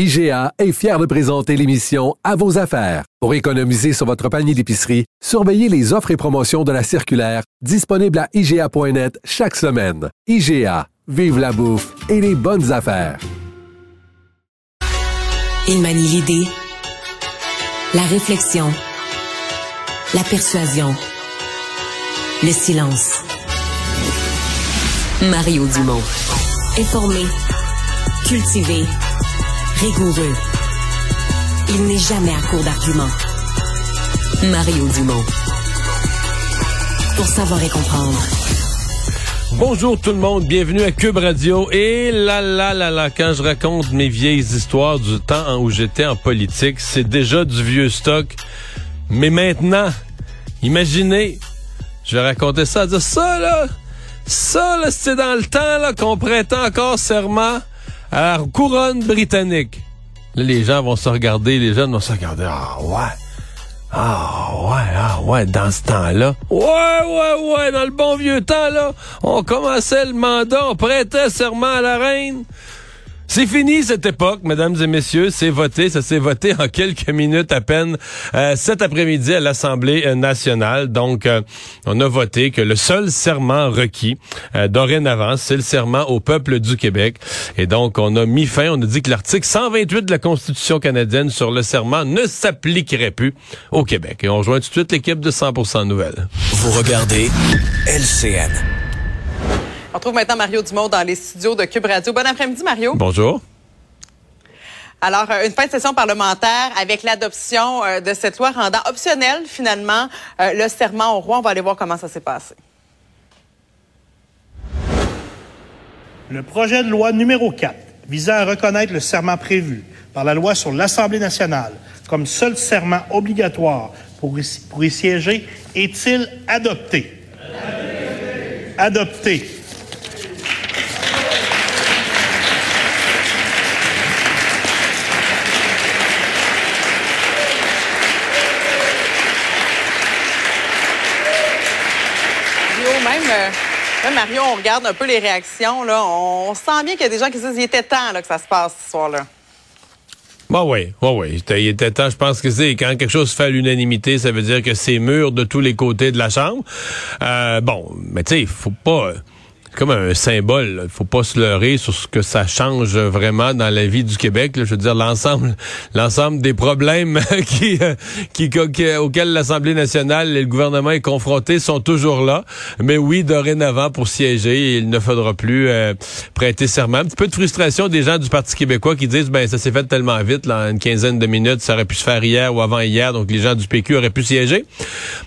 IGA est fier de présenter l'émission À vos affaires. Pour économiser sur votre panier d'épicerie, surveillez les offres et promotions de la circulaire disponible à IGA.net chaque semaine. IGA, vive la bouffe et les bonnes affaires. Il manie l'idée, la réflexion, la persuasion, le silence. Mario Dumont. Informé, cultivé, rigoureux. Il n'est jamais à court d'arguments. Mario Dumont. Pour savoir et comprendre. Bonjour tout le monde, bienvenue à Cube Radio. Et là, là, là, là, quand je raconte mes vieilles histoires du temps où j'étais en politique, c'est déjà du vieux stock. Mais maintenant, imaginez, je vais raconter ça, dire ça là, ça là, c'était dans le temps là qu'on prêtait encore serment la couronne britannique. Les gens vont se regarder, les jeunes vont se regarder. Ah ouais. Ah ouais, ah ouais, dans ce temps-là. Ouais, ouais, ouais, dans le bon vieux temps, là, on commençait le mandat, on prêtait serment à la reine. C'est fini cette époque, mesdames et messieurs. C'est voté. Ça s'est voté en quelques minutes à peine euh, cet après-midi à l'Assemblée euh, nationale. Donc, euh, on a voté que le seul serment requis dorénavant, c'est le serment au peuple du Québec. Et donc, on a mis fin, on a dit que l'article 128 de la Constitution canadienne sur le serment ne s'appliquerait plus au Québec. Et on rejoint tout de suite l'équipe de 100% Nouvelles. Vous regardez LCN. On retrouve maintenant Mario Dumont dans les studios de Cube Radio. Bon après-midi, Mario. Bonjour. Alors, euh, une fin de session parlementaire avec l'adoption euh, de cette loi rendant optionnel, finalement, euh, le serment au roi. On va aller voir comment ça s'est passé. Le projet de loi numéro 4 visant à reconnaître le serment prévu par la loi sur l'Assemblée nationale comme seul serment obligatoire pour y, pour y siéger est-il adopté? Adopté. Là, Mario, on regarde un peu les réactions. Là. On sent bien qu'il y a des gens qui disent qu'il était temps là, que ça se passe ce soir-là. Bah oui, oui, oui. Il était temps, je pense que c'est quand quelque chose fait à l'unanimité, ça veut dire que c'est mûr de tous les côtés de la Chambre. Euh, bon, mais tu sais, il faut pas comme un symbole. Il faut pas se leurrer sur ce que ça change vraiment dans la vie du Québec. Je veux dire, l'ensemble l'ensemble des problèmes qui, qui, auxquels l'Assemblée nationale et le gouvernement est confronté sont toujours là. Mais oui, dorénavant, pour siéger, il ne faudra plus euh, prêter serment. Un petit peu de frustration des gens du Parti québécois qui disent, ben ça s'est fait tellement vite, là, une quinzaine de minutes, ça aurait pu se faire hier ou avant-hier, donc les gens du PQ auraient pu siéger.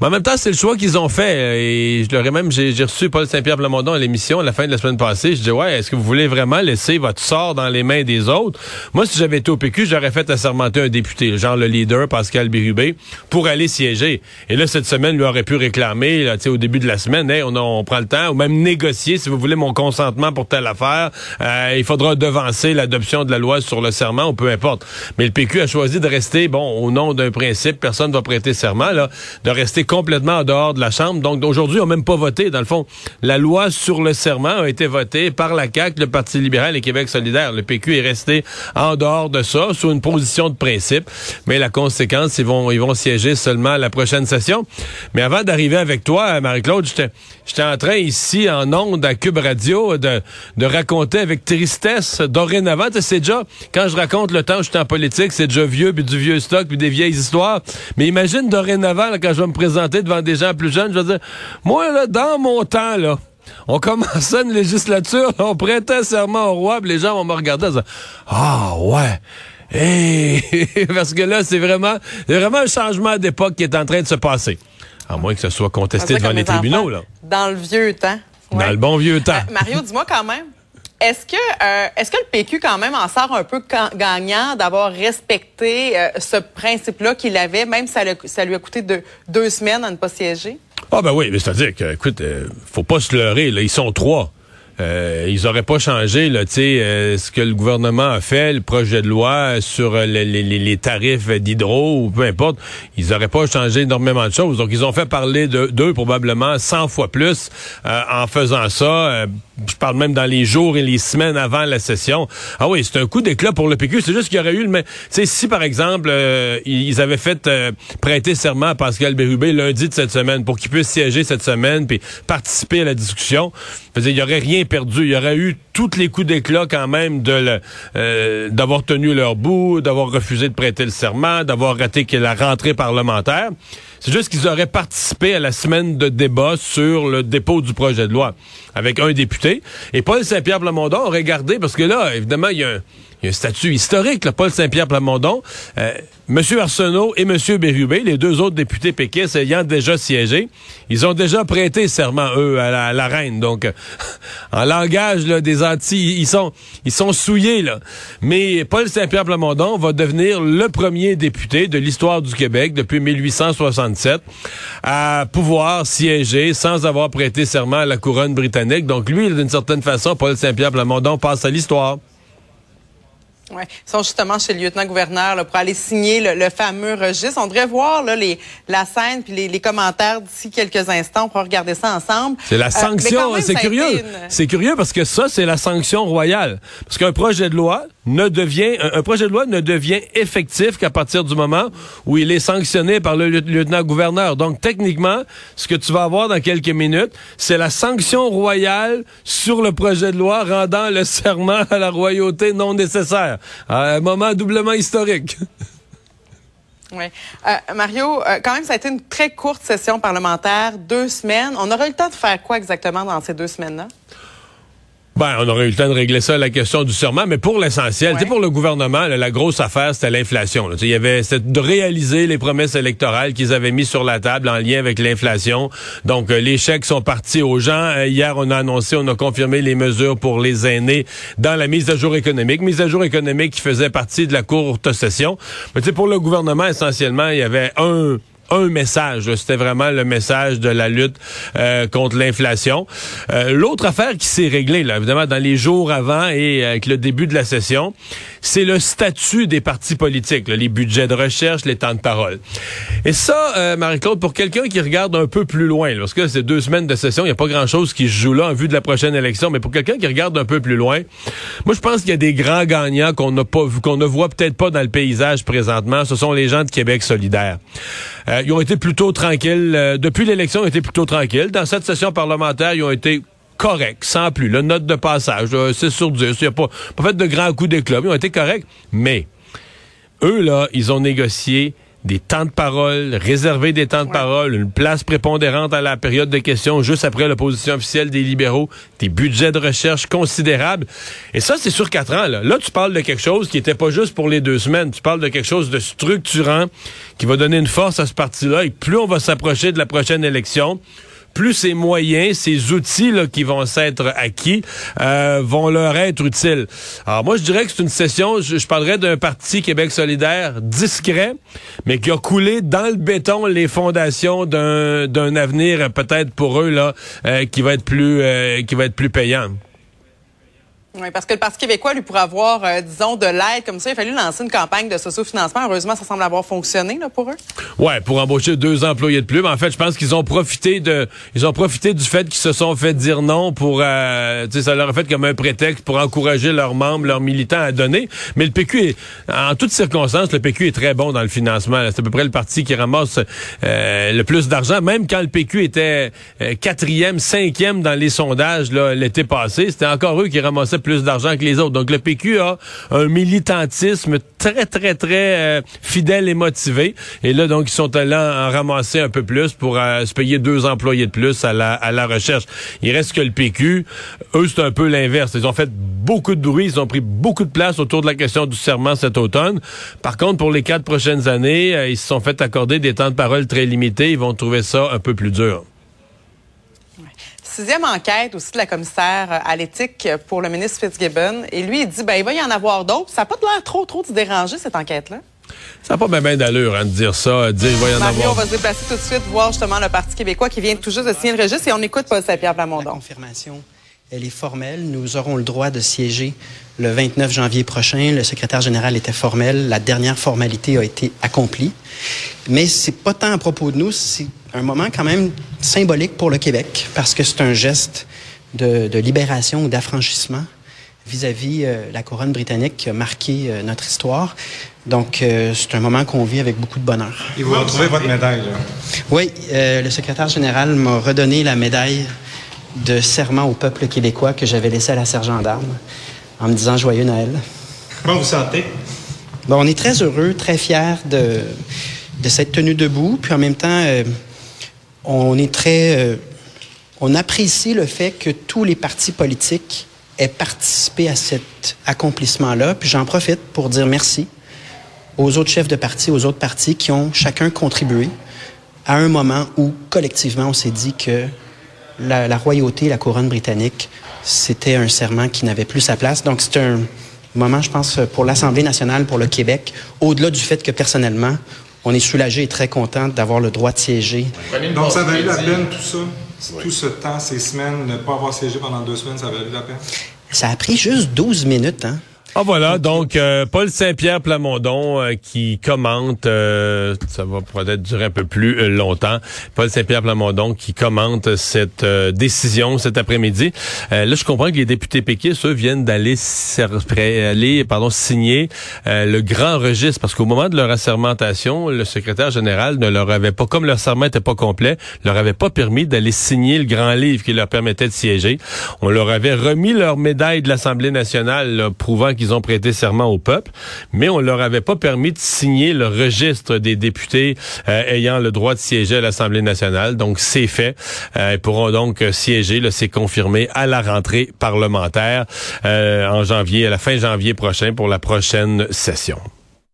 Mais en même temps, c'est le choix qu'ils ont fait. Et je leur ai même, j'ai reçu Paul Saint-Pierre Plamondon à l'émission à la fin de la semaine passée, je dis ouais, est-ce que vous voulez vraiment laisser votre sort dans les mains des autres? Moi, si j'avais été au PQ, j'aurais fait assermenter un député, genre le leader Pascal Bérubé, pour aller siéger. Et là, cette semaine, lui aurait pu réclamer, là, au début de la semaine, on, on, prend le temps, ou même négocier, si vous voulez, mon consentement pour telle affaire. Euh, il faudra devancer l'adoption de la loi sur le serment, ou peu importe. Mais le PQ a choisi de rester, bon, au nom d'un principe, personne ne va prêter serment, là, de rester complètement en dehors de la Chambre. Donc, aujourd'hui, on n'a même pas voté, dans le fond, la loi sur le serment a été voté par la CAQ, le Parti libéral et Québec solidaire. Le PQ est resté en dehors de ça, sous une position de principe. Mais la conséquence, ils vont, ils vont siéger seulement à la prochaine session. Mais avant d'arriver avec toi, Marie-Claude, j'étais en train ici, en ondes, à Cube Radio, de, de raconter avec tristesse, dorénavant, c'est déjà, quand je raconte le temps où j'étais en politique, c'est déjà vieux, puis du vieux stock, puis des vieilles histoires. Mais imagine dorénavant, quand je vais me présenter devant des gens plus jeunes, je vais dire, moi, là, dans mon temps, là, on commençait une législature, on prêtait serment au roi, puis les gens vont me regarder et dire Ah ouais! Parce que là, c'est vraiment, vraiment un changement d'époque qui est en train de se passer. À moins que ce soit contesté devant les tribunaux. Là. Dans le vieux temps. Dans le bon vieux temps. Euh, Mario, dis-moi quand même, Est-ce que, euh, est-ce que le PQ quand même en sort un peu gagnant d'avoir respecté euh, ce principe-là qu'il avait, même si ça, ça, lui a coûté deux, deux semaines à ne pas siéger? Ah ben oui, mais c'est-à-dire que, écoute, faut pas se leurrer, là, ils sont trois. Euh, ils auraient pas changé là, euh, ce que le gouvernement a fait, le projet de loi sur euh, les, les, les tarifs d'hydro ou peu importe. Ils auraient pas changé énormément de choses. Donc, ils ont fait parler d'eux probablement 100 fois plus euh, en faisant ça. Je parle même dans les jours et les semaines avant la session. Ah oui, c'est un coup d'éclat pour le PQ. C'est juste qu'il y aurait eu le... sais, si, par exemple, ils avaient fait prêter serment à Pascal Bérubé lundi de cette semaine pour qu'il puisse siéger cette semaine puis participer à la discussion, il y aurait rien perdu. Il y aurait eu tous les coups d'éclat quand même de euh, d'avoir tenu leur bout, d'avoir refusé de prêter le serment, d'avoir raté la rentrée parlementaire. C'est juste qu'ils auraient participé à la semaine de débat sur le dépôt du projet de loi avec un député. Et Paul Saint-Pierre Plamondon aurait gardé, parce que là, évidemment, il y a un il y a un statut historique, Paul Saint-Pierre Plamondon, euh, M. Arsenault et M. Bérubé, les deux autres députés péquistes ayant déjà siégé, ils ont déjà prêté serment, eux, à la, reine. Donc, en langage des Antilles, ils sont, ils sont souillés. Là. Mais Paul Saint-Pierre Plamondon va devenir le premier député de l'histoire du Québec depuis 1867 à pouvoir siéger sans avoir prêté serment à la couronne britannique. Donc, lui, d'une certaine façon, Paul Saint-Pierre Plamondon passe à l'histoire. Oui, ils sont justement chez le lieutenant-gouverneur pour aller signer le, fameux registre. On devrait voir là, les, la scène puis les, commentaires d'ici quelques instants. On pourra regarder ça ensemble. C'est la euh, sanction. c'est curieux. C'est curieux parce que ça, c'est la sanction royale. Parce qu'un projet de loi ne devient un, projet de loi ne devient effectif qu'à partir du moment où il est sanctionné par le lieutenant-gouverneur. Donc techniquement, ce que tu vas avoir dans quelques minutes, c'est la sanction royale sur le projet de loi rendant le serment à la royauté non nécessaire un moment doublement historique. Oui. Euh, Mario, euh, quand même, ça a été une très courte session parlementaire, deux semaines. On aurait eu le temps de faire quoi exactement dans ces deux semaines-là? Ben, on aurait eu le temps de régler ça, la question du serment, mais pour l'essentiel, ouais. pour le gouvernement, la grosse affaire, c'était l'inflation. Il y avait de réaliser les promesses électorales qu'ils avaient mises sur la table en lien avec l'inflation. Donc, euh, les chèques sont partis aux gens. Euh, hier, on a annoncé, on a confirmé les mesures pour les aînés dans la mise à jour économique. Mise à jour économique qui faisait partie de la courte session. Mais pour le gouvernement, essentiellement, il y avait un un message. C'était vraiment le message de la lutte euh, contre l'inflation. Euh, l'autre affaire qui s'est réglée, là, évidemment, dans les jours avant et avec le début de la session, c'est le statut des partis politiques, les budgets de recherche, les temps de parole. Et ça, euh, Marie-Claude, pour quelqu'un qui regarde un peu plus loin, parce que c'est deux semaines de session, il n'y a pas grand-chose qui se joue là en vue de la prochaine élection, mais pour quelqu'un qui regarde un peu plus loin, moi je pense qu'il y a des grands gagnants qu'on n'a pas qu'on ne voit peut-être pas dans le paysage présentement. Ce sont les gens de Québec solidaire. Euh, ils ont été plutôt tranquilles. Euh, depuis l'élection, ils ont été plutôt tranquilles. Dans cette session parlementaire, ils ont été corrects, sans plus. Le note de passage, c'est sur 10. Ils n'ont pas, pas fait de grands coups d'éclat. Ils ont été corrects. Mais eux, là, ils ont négocié des temps de parole, réserver des temps de parole, une place prépondérante à la période de questions juste après l'opposition officielle des libéraux, des budgets de recherche considérables. Et ça, c'est sur quatre ans. Là. là, tu parles de quelque chose qui n'était pas juste pour les deux semaines. Tu parles de quelque chose de structurant qui va donner une force à ce parti-là. Et plus on va s'approcher de la prochaine élection, plus ces moyens, ces outils là, qui vont s'être acquis euh, vont leur être utiles. Alors moi, je dirais que c'est une session, je, parlerais d'un parti Québec solidaire discret, mais qui a coulé dans le béton les fondations d'un avenir peut-être pour eux là euh, qui va être plus euh, qui va être plus payant. Oui, parce que le Parti québécois, lui, pour avoir, euh, disons, de l'aide comme ça, il a fallu lancer une campagne de socio-financement. Heureusement, ça semble avoir fonctionné là, pour eux. Ouais, pour embaucher deux employés de plus. en fait, je pense qu'ils ont profité de, ils ont profité du fait qu'ils se sont fait dire non pour, euh, tu sais, ça leur a fait comme un prétexte pour encourager leurs membres, leurs militants à donner. Mais le PQ est, en toutes circonstances, le PQ est très bon dans le financement. C'est à peu près le parti qui ramasse euh, le plus d'argent. Même quand le PQ était euh, quatrième, cinquième dans les sondages l'été passé, c'était encore eux qui ramassaient plus d'argent que les autres. Donc le PQ a un militantisme très, très, très euh, fidèle et motivé. Et là, donc, ils sont allés en ramasser un peu plus pour euh, se payer deux employés de plus à la, à la recherche. Il reste que le PQ, eux, c'est un peu l'inverse. Ils ont fait beaucoup de bruit, ils ont pris beaucoup de place autour de la question du serment cet automne. Par contre, pour les quatre prochaines années, euh, ils se sont fait accorder des temps de parole très limités. Ils vont trouver ça un peu plus dur. Sixième enquête aussi de la commissaire à l'éthique pour le ministre Fitzgibbon. Et lui, il dit, ben, il va y en avoir d'autres. Ça n'a pas l'air trop, trop de déranger, cette enquête-là. Ça n'a pas bien d'allure hein, de dire ça, de dire il va y en Mario, avoir. on va se déplacer tout de suite, voir justement le Parti québécois qui vient tout juste de signer le registre et on écoute Paul Saint-Pierre La confirmation, elle est formelle. Nous aurons le droit de siéger le 29 janvier prochain. Le secrétaire général était formel. La dernière formalité a été accomplie. Mais c'est pas tant à propos de nous, c'est un moment quand même symbolique pour le Québec parce que c'est un geste de, de libération ou d'affranchissement vis-à-vis euh, la couronne britannique qui a marqué euh, notre histoire. Donc, euh, c'est un moment qu'on vit avec beaucoup de bonheur. Et vous retrouvez votre médaille, là? Oui, euh, le secrétaire général m'a redonné la médaille de serment au peuple québécois que j'avais laissée à la sergent d'armes en me disant Joyeux Noël. Comment vous sentez? Bon, on est très heureux, très fiers de, de cette tenue debout. Puis en même temps, euh, on est très. euh, apprécie le fait que tous les partis politiques aient participé à cet accomplissement-là. Puis j'en profite pour dire merci aux autres chefs de parti, aux autres partis qui ont chacun contribué à un moment où, collectivement, on s'est dit que la royauté, la couronne britannique, c'était un serment qui n'avait plus sa place. Donc, c'est un moment, je pense, pour l'Assemblée nationale, pour le Québec, au-delà du fait que, personnellement, on est soulagé et très content d'avoir le droit de siéger. Donc, ça a valu la peine, tout ça? Tout ce temps, ces semaines, ne pas avoir siégé pendant deux semaines, ça a valu la peine? Ça a pris juste 12 minutes, hein? Ah voilà, donc euh, Paul Saint-Pierre Plamondon euh, qui commente, euh, ça va peut-être durer un peu plus longtemps, Paul Saint-Pierre Plamondon qui commente cette décision cet après-midi. Là, je comprends que les députés péquistes, eux, viennent d'aller pardon, signer le grand registre, parce qu'au moment de leur assermentation, le secrétaire général ne leur avait pas, comme leur serment n'était pas complet, leur avait pas permis d'aller signer le grand livre qui leur permettait de siéger. On leur avait remis leur médaille de l'Assemblée nationale, là, prouvant qu'ils ont prêté serment au peuple, mais on leur avait pas permis de signer le registre des députés euh, ayant le droit de siéger à l'Assemblée nationale. Donc c'est fait. Euh, ils pourront donc euh, siéger, là, c'est confirmé à la rentrée parlementaire en janvier, à la fin janvier prochain pour la prochaine session.